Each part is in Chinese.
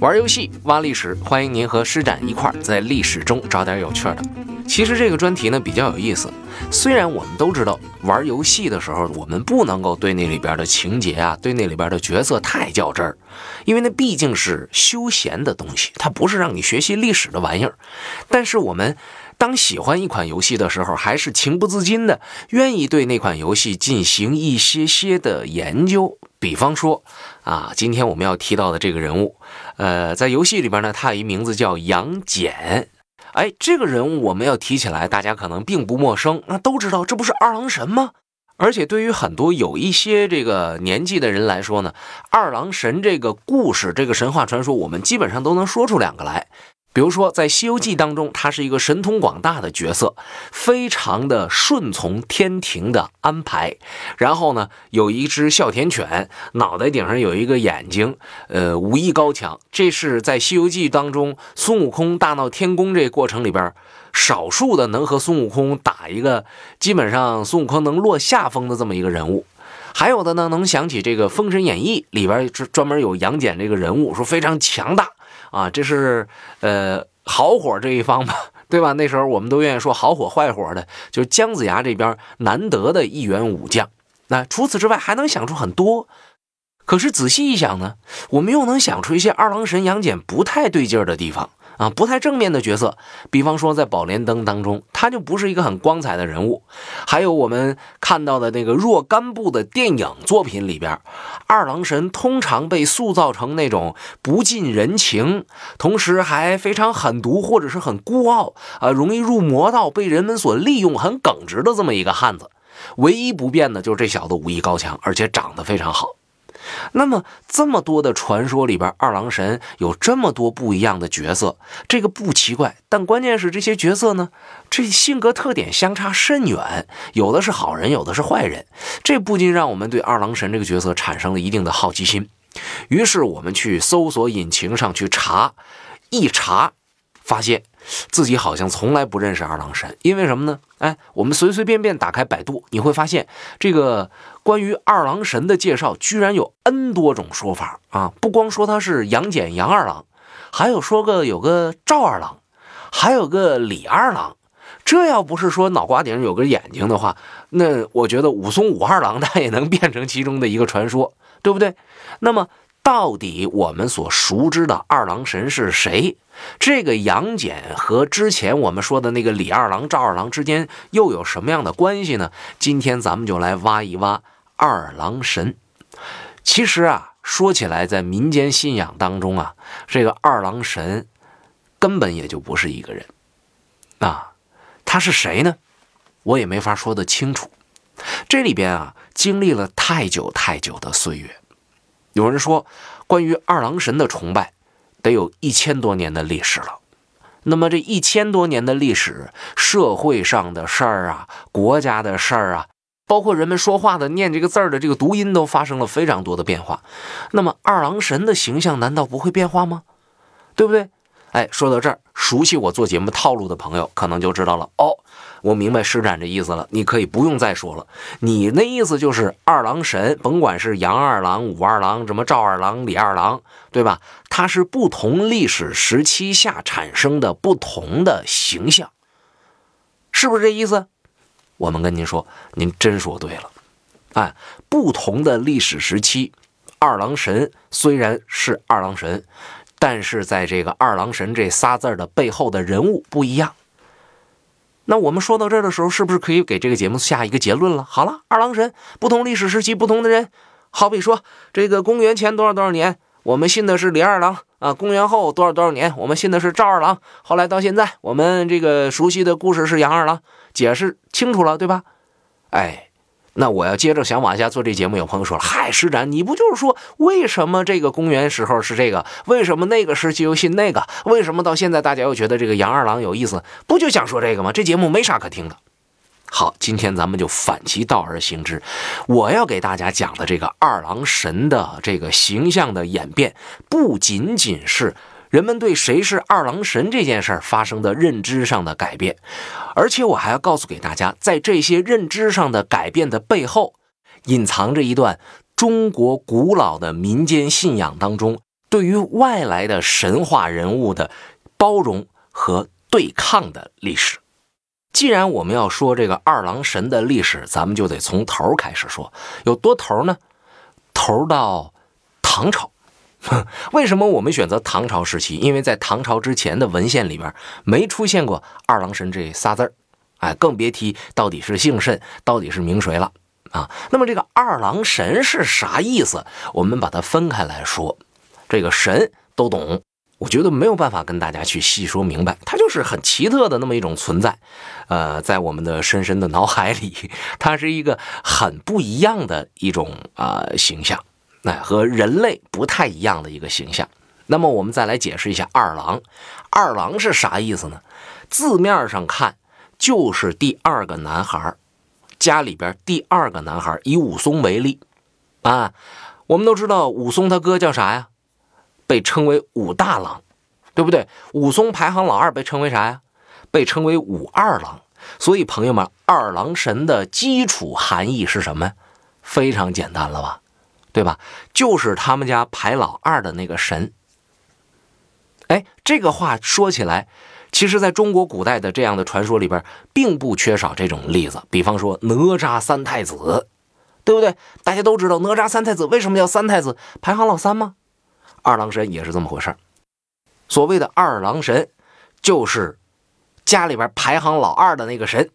玩游戏挖历史，欢迎您和施展一块儿在历史中找点有趣的。其实这个专题呢比较有意思，虽然我们都知道玩游戏的时候，我们不能够对那里边的情节啊，对那里边的角色太较真儿，因为那毕竟是休闲的东西，它不是让你学习历史的玩意儿。但是我们当喜欢一款游戏的时候，还是情不自禁的愿意对那款游戏进行一些些的研究。比方说，啊，今天我们要提到的这个人物，呃，在游戏里边呢，他有一名字叫杨戬。哎，这个人物我们要提起来，大家可能并不陌生，那都知道，这不是二郎神吗？而且对于很多有一些这个年纪的人来说呢，二郎神这个故事、这个神话传说，我们基本上都能说出两个来。比如说，在《西游记》当中，他是一个神通广大的角色，非常的顺从天庭的安排。然后呢，有一只哮天犬，脑袋顶上有一个眼睛，呃，武艺高强。这是在《西游记》当中孙悟空大闹天宫这过程里边，少数的能和孙悟空打一个基本上孙悟空能落下风的这么一个人物。还有的呢，能想起这个《封神演义》里边专专门有杨戬这个人物，说非常强大。啊，这是呃好火这一方吧，对吧？那时候我们都愿意说好火坏火的，就是姜子牙这边难得的一员武将。那除此之外还能想出很多，可是仔细一想呢，我们又能想出一些二郎神杨戬不太对劲儿的地方。啊，不太正面的角色，比方说在《宝莲灯》当中，他就不是一个很光彩的人物。还有我们看到的那个若干部的电影作品里边，二郎神通常被塑造成那种不近人情，同时还非常狠毒或者是很孤傲啊，容易入魔道，被人们所利用，很耿直的这么一个汉子。唯一不变的就是这小子武艺高强，而且长得非常好。那么这么多的传说里边，二郎神有这么多不一样的角色，这个不奇怪。但关键是这些角色呢，这性格特点相差甚远，有的是好人，有的是坏人。这不禁让我们对二郎神这个角色产生了一定的好奇心。于是我们去搜索引擎上去查，一查，发现。自己好像从来不认识二郎神，因为什么呢？哎，我们随随便便打开百度，你会发现这个关于二郎神的介绍居然有 N 多种说法啊！不光说他是杨戬杨二郎，还有说个有个赵二郎，还有个李二郎。这要不是说脑瓜顶上有个眼睛的话，那我觉得武松武二郎他也能变成其中的一个传说，对不对？那么。到底我们所熟知的二郎神是谁？这个杨戬和之前我们说的那个李二郎、赵二郎之间又有什么样的关系呢？今天咱们就来挖一挖二郎神。其实啊，说起来，在民间信仰当中啊，这个二郎神根本也就不是一个人啊，他是谁呢？我也没法说得清楚。这里边啊，经历了太久太久的岁月。有人说，关于二郎神的崇拜，得有一千多年的历史了。那么这一千多年的历史，社会上的事儿啊，国家的事儿啊，包括人们说话的、念这个字儿的这个读音，都发生了非常多的变化。那么二郎神的形象难道不会变化吗？对不对？哎，说到这儿，熟悉我做节目套路的朋友可能就知道了哦。我明白施展这意思了，你可以不用再说了。你那意思就是二郎神，甭管是杨二郎、武二郎、什么赵二郎、李二郎，对吧？他是不同历史时期下产生的不同的形象，是不是这意思？我们跟您说，您真说对了。哎，不同的历史时期，二郎神虽然是二郎神，但是在这个二郎神这仨字的背后的人物不一样。那我们说到这儿的时候，是不是可以给这个节目下一个结论了？好了，二郎神不同历史时期不同的人，好比说这个公元前多少多少年，我们信的是李二郎啊；公元后多少多少年，我们信的是赵二郎。后来到现在，我们这个熟悉的故事是杨二郎，解释清楚了，对吧？哎。那我要接着想往下做这节目，有朋友说了：“嗨，施展，你不就是说为什么这个公元时候是这个，为什么那个时期又信那个，为什么到现在大家又觉得这个杨二郎有意思？不就想说这个吗？这节目没啥可听的。”好，今天咱们就反其道而行之，我要给大家讲的这个二郎神的这个形象的演变，不仅仅是。人们对谁是二郎神这件事儿发生的认知上的改变，而且我还要告诉给大家，在这些认知上的改变的背后，隐藏着一段中国古老的民间信仰当中对于外来的神话人物的包容和对抗的历史。既然我们要说这个二郎神的历史，咱们就得从头开始说。有多头呢？头到唐朝。为什么我们选择唐朝时期？因为在唐朝之前的文献里边没出现过二郎神这仨字儿，哎，更别提到底是姓甚，到底是名谁了啊。那么这个二郎神是啥意思？我们把它分开来说。这个神都懂，我觉得没有办法跟大家去细说明白，它就是很奇特的那么一种存在，呃，在我们的深深的脑海里，它是一个很不一样的一种啊形象，那和人类不太一样的一个形象。那么我们再来解释一下二郎，二郎是啥意思呢？字面上看就是第二个男孩，家里边第二个男孩。以武松为例，啊，我们都知道武松他哥叫啥呀？被称为武大郎，对不对？武松排行老二，被称为啥呀？被称为武二郎。所以朋友们，二郎神的基础含义是什么？非常简单了吧，对吧？就是他们家排老二的那个神。哎，这个话说起来，其实在中国古代的这样的传说里边，并不缺少这种例子。比方说哪吒三太子，对不对？大家都知道哪吒三太子为什么叫三太子？排行老三吗？二郎神也是这么回事所谓的二郎神，就是家里边排行老二的那个神。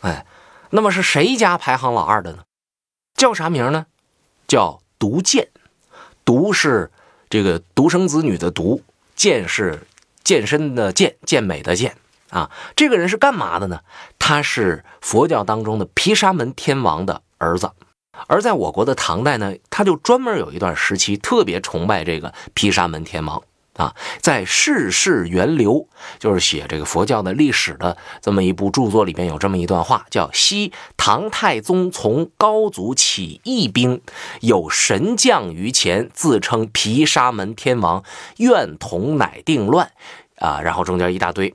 哎，那么是谁家排行老二的呢？叫啥名呢？叫独健。独是这个独生子女的独，健是健身的健，健美的健啊。这个人是干嘛的呢？他是佛教当中的毗沙门天王的儿子。而在我国的唐代呢，他就专门有一段时期特别崇拜这个毗沙门天王啊。在《世事源流》，就是写这个佛教的历史的这么一部著作里边，有这么一段话，叫“昔唐太宗从高祖起义兵，有神将于前，自称毗沙门天王，愿同乃定乱。”啊，然后中间一大堆，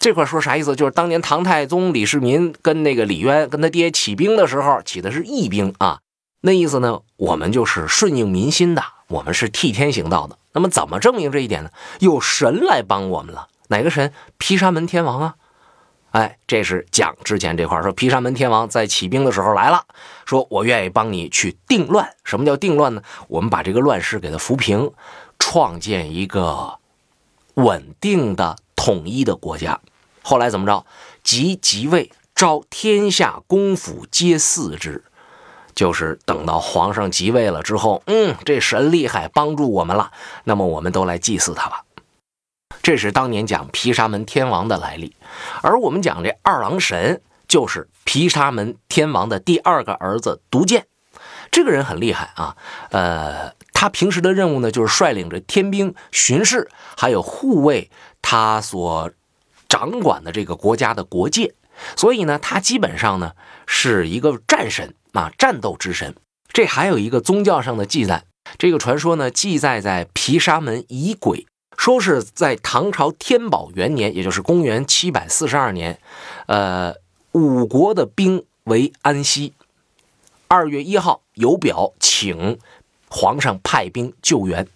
这块说啥意思？就是当年唐太宗李世民跟那个李渊跟他爹起兵的时候，起的是义兵啊。那意思呢？我们就是顺应民心的，我们是替天行道的。那么怎么证明这一点呢？有神来帮我们了。哪个神？毗沙门天王啊！哎，这是讲之前这块说，毗沙门天王在起兵的时候来了，说我愿意帮你去定乱。什么叫定乱呢？我们把这个乱世给它扶平，创建一个稳定的统一的国家。后来怎么着？即即位，召天下公府皆祀之。就是等到皇上即位了之后，嗯，这神厉害，帮助我们了，那么我们都来祭祀他吧。这是当年讲毗沙门天王的来历，而我们讲这二郎神，就是毗沙门天王的第二个儿子独剑。这个人很厉害啊，呃，他平时的任务呢，就是率领着天兵巡视，还有护卫他所掌管的这个国家的国界。所以呢，他基本上呢是一个战神。啊，战斗之神，这还有一个宗教上的记载。这个传说呢，记载在毗沙门仪轨，说是在唐朝天宝元年，也就是公元七百四十二年，呃，五国的兵为安西，二月一号有表请皇上派兵救援，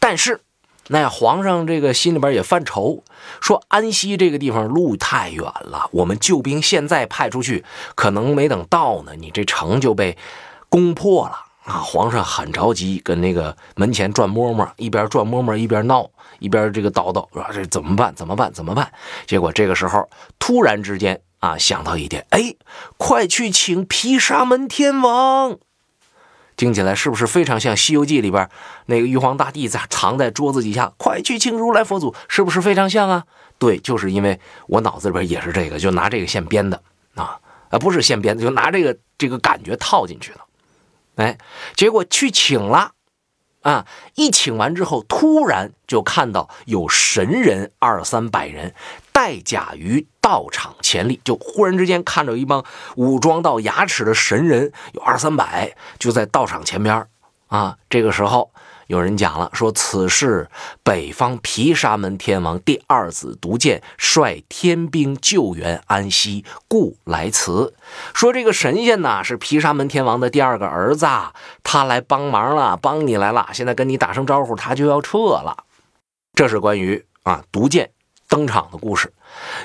但是。那皇上这个心里边也犯愁，说安西这个地方路太远了，我们救兵现在派出去，可能没等到呢，你这城就被攻破了啊！皇上很着急，跟那个门前转摸摸，一边转摸摸一边闹，一边这个叨叨说这怎么办？怎么办？怎么办？结果这个时候突然之间啊想到一点，哎，快去请毗沙门天王。听起来是不是非常像《西游记》里边那个玉皇大帝在藏在桌子底下？快去请如来佛祖，是不是非常像啊？对，就是因为我脑子里边也是这个，就拿这个现编的啊，啊，不是现编的，就拿这个这个感觉套进去的。哎，结果去请了。啊！一请完之后，突然就看到有神人二三百人，带甲于道场前立，就忽然之间看到一帮武装到牙齿的神人，有二三百，就在道场前边啊。这个时候有人讲了，说此事北方毗沙门天王第二子独剑率天兵救援安西，故来辞。说这个神仙呐是毗沙门天王的第二个儿子，他来帮忙了，帮你来了，现在跟你打声招呼，他就要撤了。这是关于啊独剑登场的故事。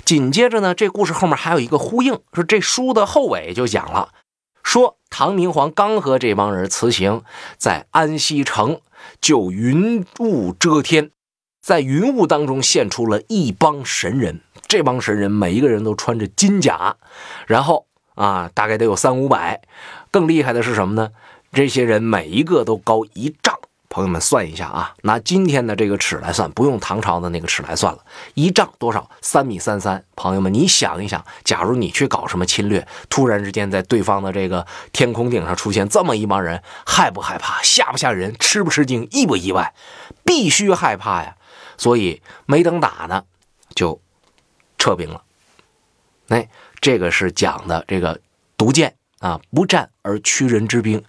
紧接着呢，这故事后面还有一个呼应，说这书的后尾就讲了，说唐明皇刚和这帮人辞行，在安西城。就云雾遮天，在云雾当中现出了一帮神人。这帮神人每一个人都穿着金甲，然后啊，大概得有三五百。更厉害的是什么呢？这些人每一个都高一丈。朋友们算一下啊，拿今天的这个尺来算，不用唐朝的那个尺来算了，一丈多少？三米三三。朋友们，你想一想，假如你去搞什么侵略，突然之间在对方的这个天空顶上出现这么一帮人，害不害怕？吓不吓人？吃不吃惊？意不意外？必须害怕呀！所以没等打呢，就撤兵了。哎，这个是讲的这个毒箭。啊，不战而屈人之兵，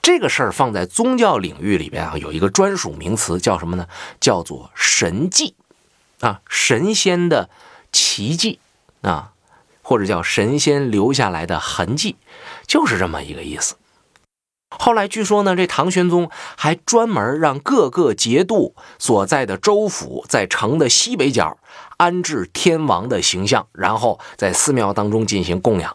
这个事儿放在宗教领域里边啊，有一个专属名词，叫什么呢？叫做神迹，啊，神仙的奇迹啊，或者叫神仙留下来的痕迹，就是这么一个意思。后来据说呢，这唐玄宗还专门让各个节度所在的州府在城的西北角安置天王的形象，然后在寺庙当中进行供养。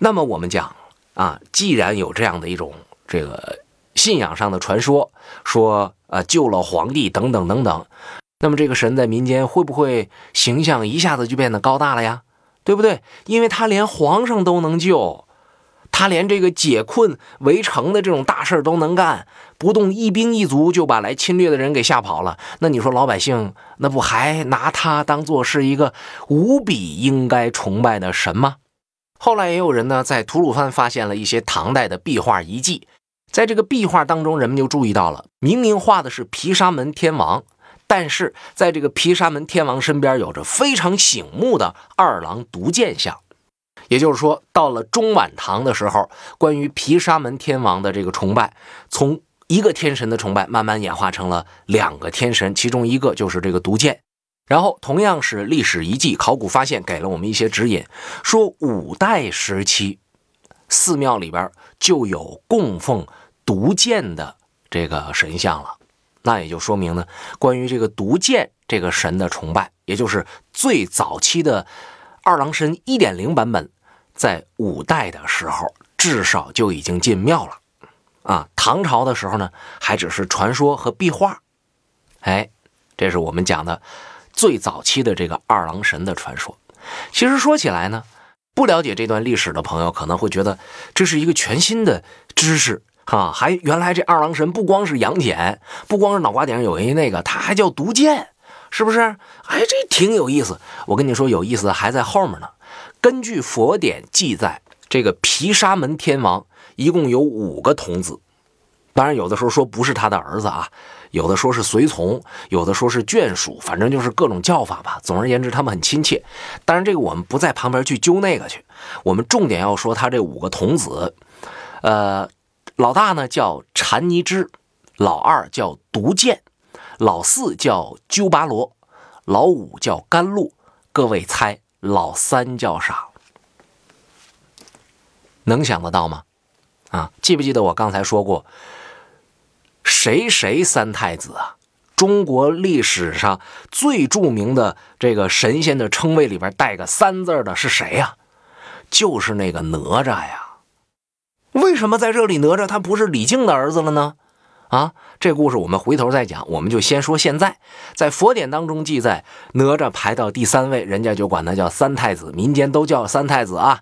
那么我们讲。啊，既然有这样的一种这个信仰上的传说，说呃救了皇帝等等等等，那么这个神在民间会不会形象一下子就变得高大了呀？对不对？因为他连皇上都能救，他连这个解困围城的这种大事都能干，不动一兵一卒就把来侵略的人给吓跑了。那你说老百姓那不还拿他当做是一个无比应该崇拜的神吗？后来也有人呢，在吐鲁番发现了一些唐代的壁画遗迹，在这个壁画当中，人们就注意到了，明明画的是毗沙门天王，但是在这个毗沙门天王身边有着非常醒目的二郎独剑像。也就是说，到了中晚唐的时候，关于毗沙门天王的这个崇拜，从一个天神的崇拜慢慢演化成了两个天神，其中一个就是这个独剑。然后，同样是历史遗迹，考古发现给了我们一些指引，说五代时期寺庙里边就有供奉毒剑的这个神像了。那也就说明呢，关于这个毒剑这个神的崇拜，也就是最早期的二郎神一点零版本，在五代的时候至少就已经进庙了。啊，唐朝的时候呢，还只是传说和壁画。哎，这是我们讲的。最早期的这个二郎神的传说，其实说起来呢，不了解这段历史的朋友可能会觉得这是一个全新的知识啊！还原来这二郎神不光是杨戬，不光是脑瓜顶上有一那个，他还叫毒箭，是不是？哎，这挺有意思。我跟你说，有意思还在后面呢。根据佛典记载，这个毗沙门天王一共有五个童子，当然有的时候说不是他的儿子啊。有的说是随从，有的说是眷属，反正就是各种叫法吧。总而言之，他们很亲切。当然，这个我们不在旁边去揪那个去。我们重点要说他这五个童子，呃，老大呢叫禅尼支，老二叫毒剑，老四叫鸠巴罗，老五叫甘露。各位猜老三叫啥？能想得到吗？啊，记不记得我刚才说过？谁谁三太子啊？中国历史上最著名的这个神仙的称谓里边带个三字的是谁呀？就是那个哪吒呀。为什么在这里哪吒他不是李靖的儿子了呢？啊，这故事我们回头再讲，我们就先说现在。在佛典当中记载，哪吒排到第三位，人家就管他叫三太子，民间都叫三太子啊。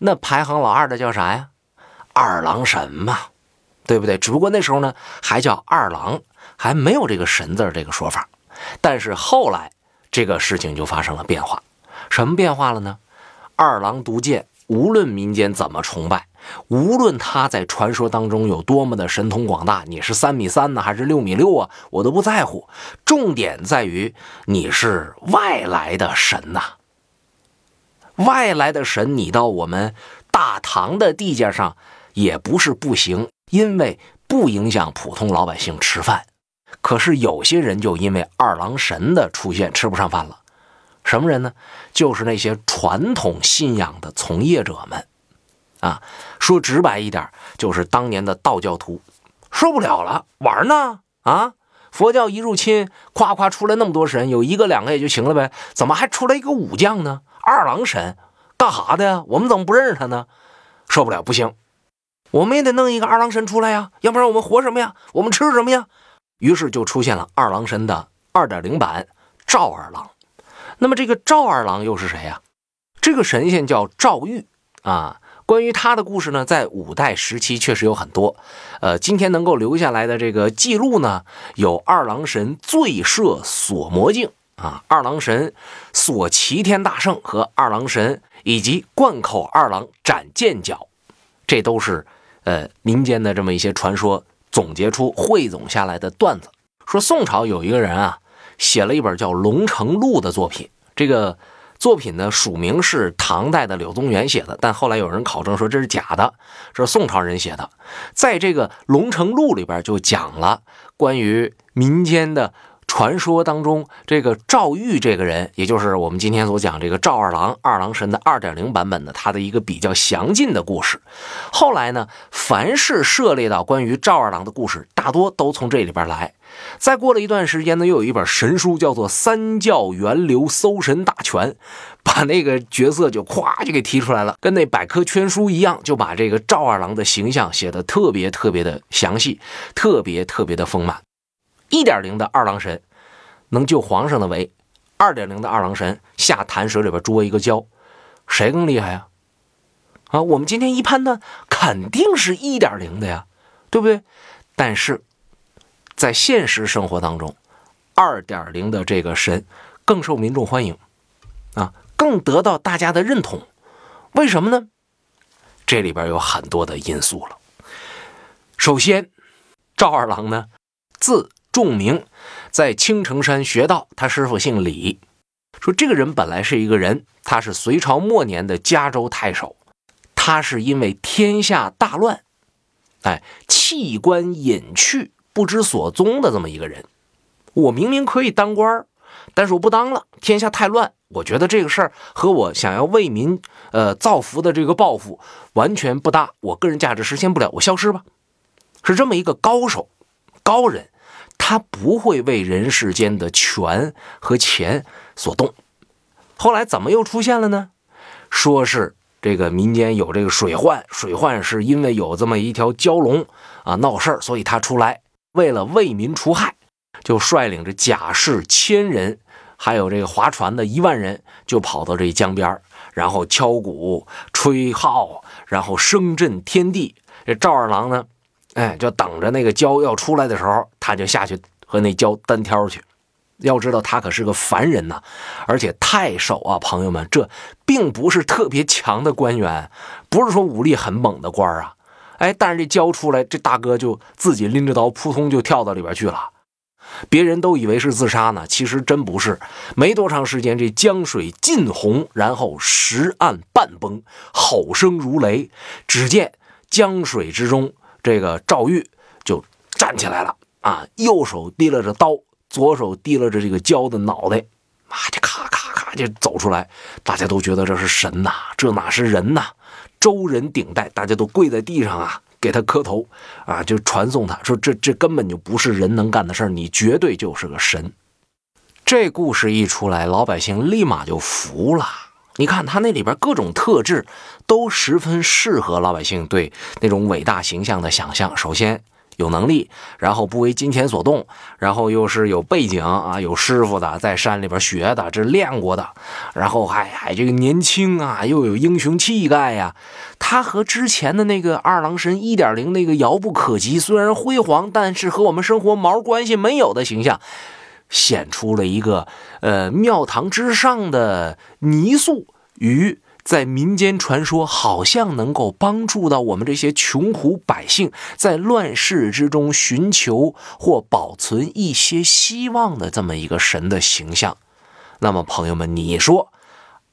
那排行老二的叫啥呀？二郎神嘛。对不对？只不过那时候呢，还叫二郎，还没有这个神字这个说法。但是后来这个事情就发生了变化，什么变化了呢？二郎独剑，无论民间怎么崇拜，无论他在传说当中有多么的神通广大，你是三米三呢，还是六米六啊，我都不在乎。重点在于你是外来的神呐，外来的神，你到我们大唐的地界上也不是不行。因为不影响普通老百姓吃饭，可是有些人就因为二郎神的出现吃不上饭了。什么人呢？就是那些传统信仰的从业者们，啊，说直白一点，就是当年的道教徒，受不了了，玩呢？啊，佛教一入侵，夸夸出来那么多神，有一个两个也就行了呗，怎么还出来一个武将呢？二郎神干哈的呀？我们怎么不认识他呢？受不了，不行，我们也得弄一个二郎神出来呀，要不然我们活什么呀？我们吃什么呀？于是就出现了二郎神的二点零版赵二郎。那么这个赵二郎又是谁呀？这个神仙叫赵玉啊。关于他的故事呢，在五代时期确实有很多。呃，今天能够留下来的这个记录呢，有二郎神醉射锁魔镜啊，二郎神锁齐天大圣和二郎神以及贯口二郎斩剑角，这都是呃民间的这么一些传说总结出汇总下来的段子。说宋朝有一个人啊。写了一本叫《龙城录》的作品，这个作品呢署名是唐代的柳宗元写的，但后来有人考证说这是假的，这是宋朝人写的。在这个《龙城录》里边就讲了关于民间的。传说当中，这个赵玉这个人，也就是我们今天所讲这个赵二郎、二郎神的二点零版本的他的一个比较详尽的故事。后来呢，凡是涉猎到关于赵二郎的故事，大多都从这里边来。再过了一段时间呢，又有一本神书叫做《三教源流搜神大全》，把那个角色就咵就给提出来了，跟那百科全书一样，就把这个赵二郎的形象写的特别特别的详细，特别特别的丰满。一点零的二郎神能救皇上的围，二点零的二郎神下潭水里边捉一个蛟，谁更厉害呀？啊，我们今天一判断，肯定是一点零的呀，对不对？但是在现实生活当中，二点零的这个神更受民众欢迎啊，更得到大家的认同。为什么呢？这里边有很多的因素了。首先，赵二郎呢，字仲明在青城山学道，他师傅姓李。说这个人本来是一个人，他是隋朝末年的嘉州太守，他是因为天下大乱，哎，弃官隐去，不知所踪的这么一个人。我明明可以当官但是我不当了，天下太乱。我觉得这个事儿和我想要为民呃造福的这个抱负完全不搭，我个人价值实现不了，我消失吧。是这么一个高手，高人。他不会为人世间的权和钱所动。后来怎么又出现了呢？说是这个民间有这个水患，水患是因为有这么一条蛟龙啊闹事儿，所以他出来为了为民除害，就率领着甲士千人，还有这个划船的一万人，就跑到这江边然后敲鼓吹号，然后声震天地。这赵二郎呢？哎，就等着那个蛟要出来的时候，他就下去和那蛟单挑去。要知道他可是个凡人呐，而且太守啊，朋友们，这并不是特别强的官员，不是说武力很猛的官啊。哎，但是这蛟出来，这大哥就自己拎着刀，扑通就跳到里边去了。别人都以为是自杀呢，其实真不是。没多长时间，这江水尽红，然后石岸半崩，吼声如雷。只见江水之中。这个赵玉就站起来了啊，右手提拉着刀，左手提拉着这个蛟的脑袋，啊，就咔咔咔就走出来。大家都觉得这是神呐，这哪是人呐？周人顶戴，大家都跪在地上啊，给他磕头啊，就传颂他说这这根本就不是人能干的事儿，你绝对就是个神。这故事一出来，老百姓立马就服了。你看他那里边各种特质，都十分适合老百姓对那种伟大形象的想象。首先有能力，然后不为金钱所动，然后又是有背景啊，有师傅的，在山里边学的，这练过的，然后还还这个年轻啊，又有英雄气概呀。他和之前的那个二郎神一点零那个遥不可及，虽然辉煌，但是和我们生活毛关系没有的形象。显出了一个呃庙堂之上的泥塑与在民间传说，好像能够帮助到我们这些穷苦百姓在乱世之中寻求或保存一些希望的这么一个神的形象。那么，朋友们，你说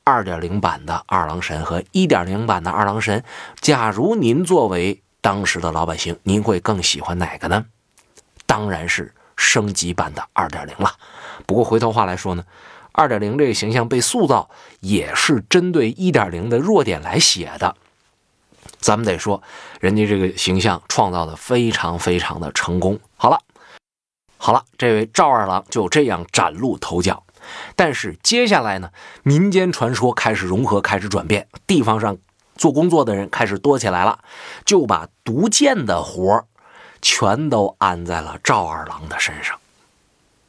二点零版的二郎神和一点零版的二郎神，假如您作为当时的老百姓，您会更喜欢哪个呢？当然是。升级版的二点零了。不过回头话来说呢，二点零这个形象被塑造也是针对一点零的弱点来写的。咱们得说，人家这个形象创造的非常非常的成功。好了，好了，这位赵二郎就这样崭露头角。但是接下来呢，民间传说开始融合，开始转变，地方上做工作的人开始多起来了，就把毒箭的活全都安在了赵二郎的身上。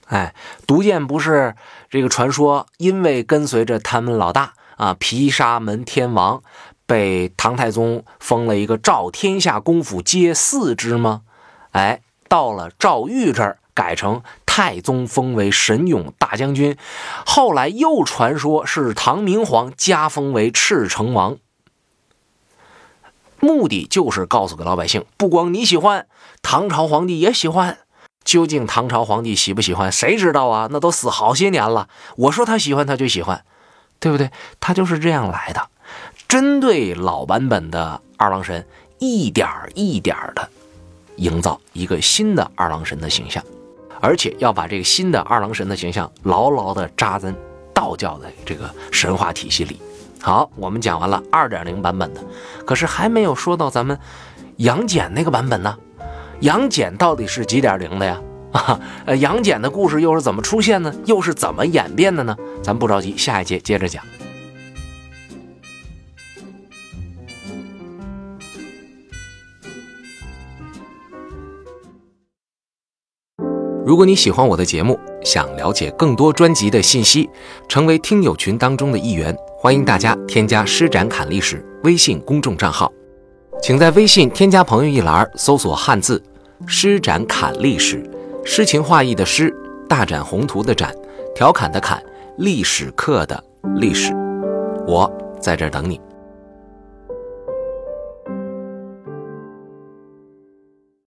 哎，毒箭不是这个传说，因为跟随着他们老大啊，毗沙门天王。被唐太宗封了一个赵天下功夫皆四之吗？哎，到了赵玉这儿改成太宗封为神勇大将军，后来又传说是唐明皇加封为赤城王，目的就是告诉给老百姓，不光你喜欢，唐朝皇帝也喜欢。究竟唐朝皇帝喜不喜欢，谁知道啊？那都死好些年了。我说他喜欢，他就喜欢，对不对？他就是这样来的。针对老版本的二郎神，一点一点的营造一个新的二郎神的形象，而且要把这个新的二郎神的形象牢牢的扎在道教的这个神话体系里。好，我们讲完了二点零版本的，可是还没有说到咱们杨戬那个版本呢。杨戬到底是几点零的呀？啊，呃，杨戬的故事又是怎么出现呢？又是怎么演变的呢？咱不着急，下一节接着讲。如果你喜欢我的节目，想了解更多专辑的信息，成为听友群当中的一员，欢迎大家添加“施展侃历史”微信公众账号。请在微信添加朋友一栏搜索汉字“施展侃历史”，诗情画意的诗，大展宏图的展，调侃的侃，历史课的历史。我在这儿等你。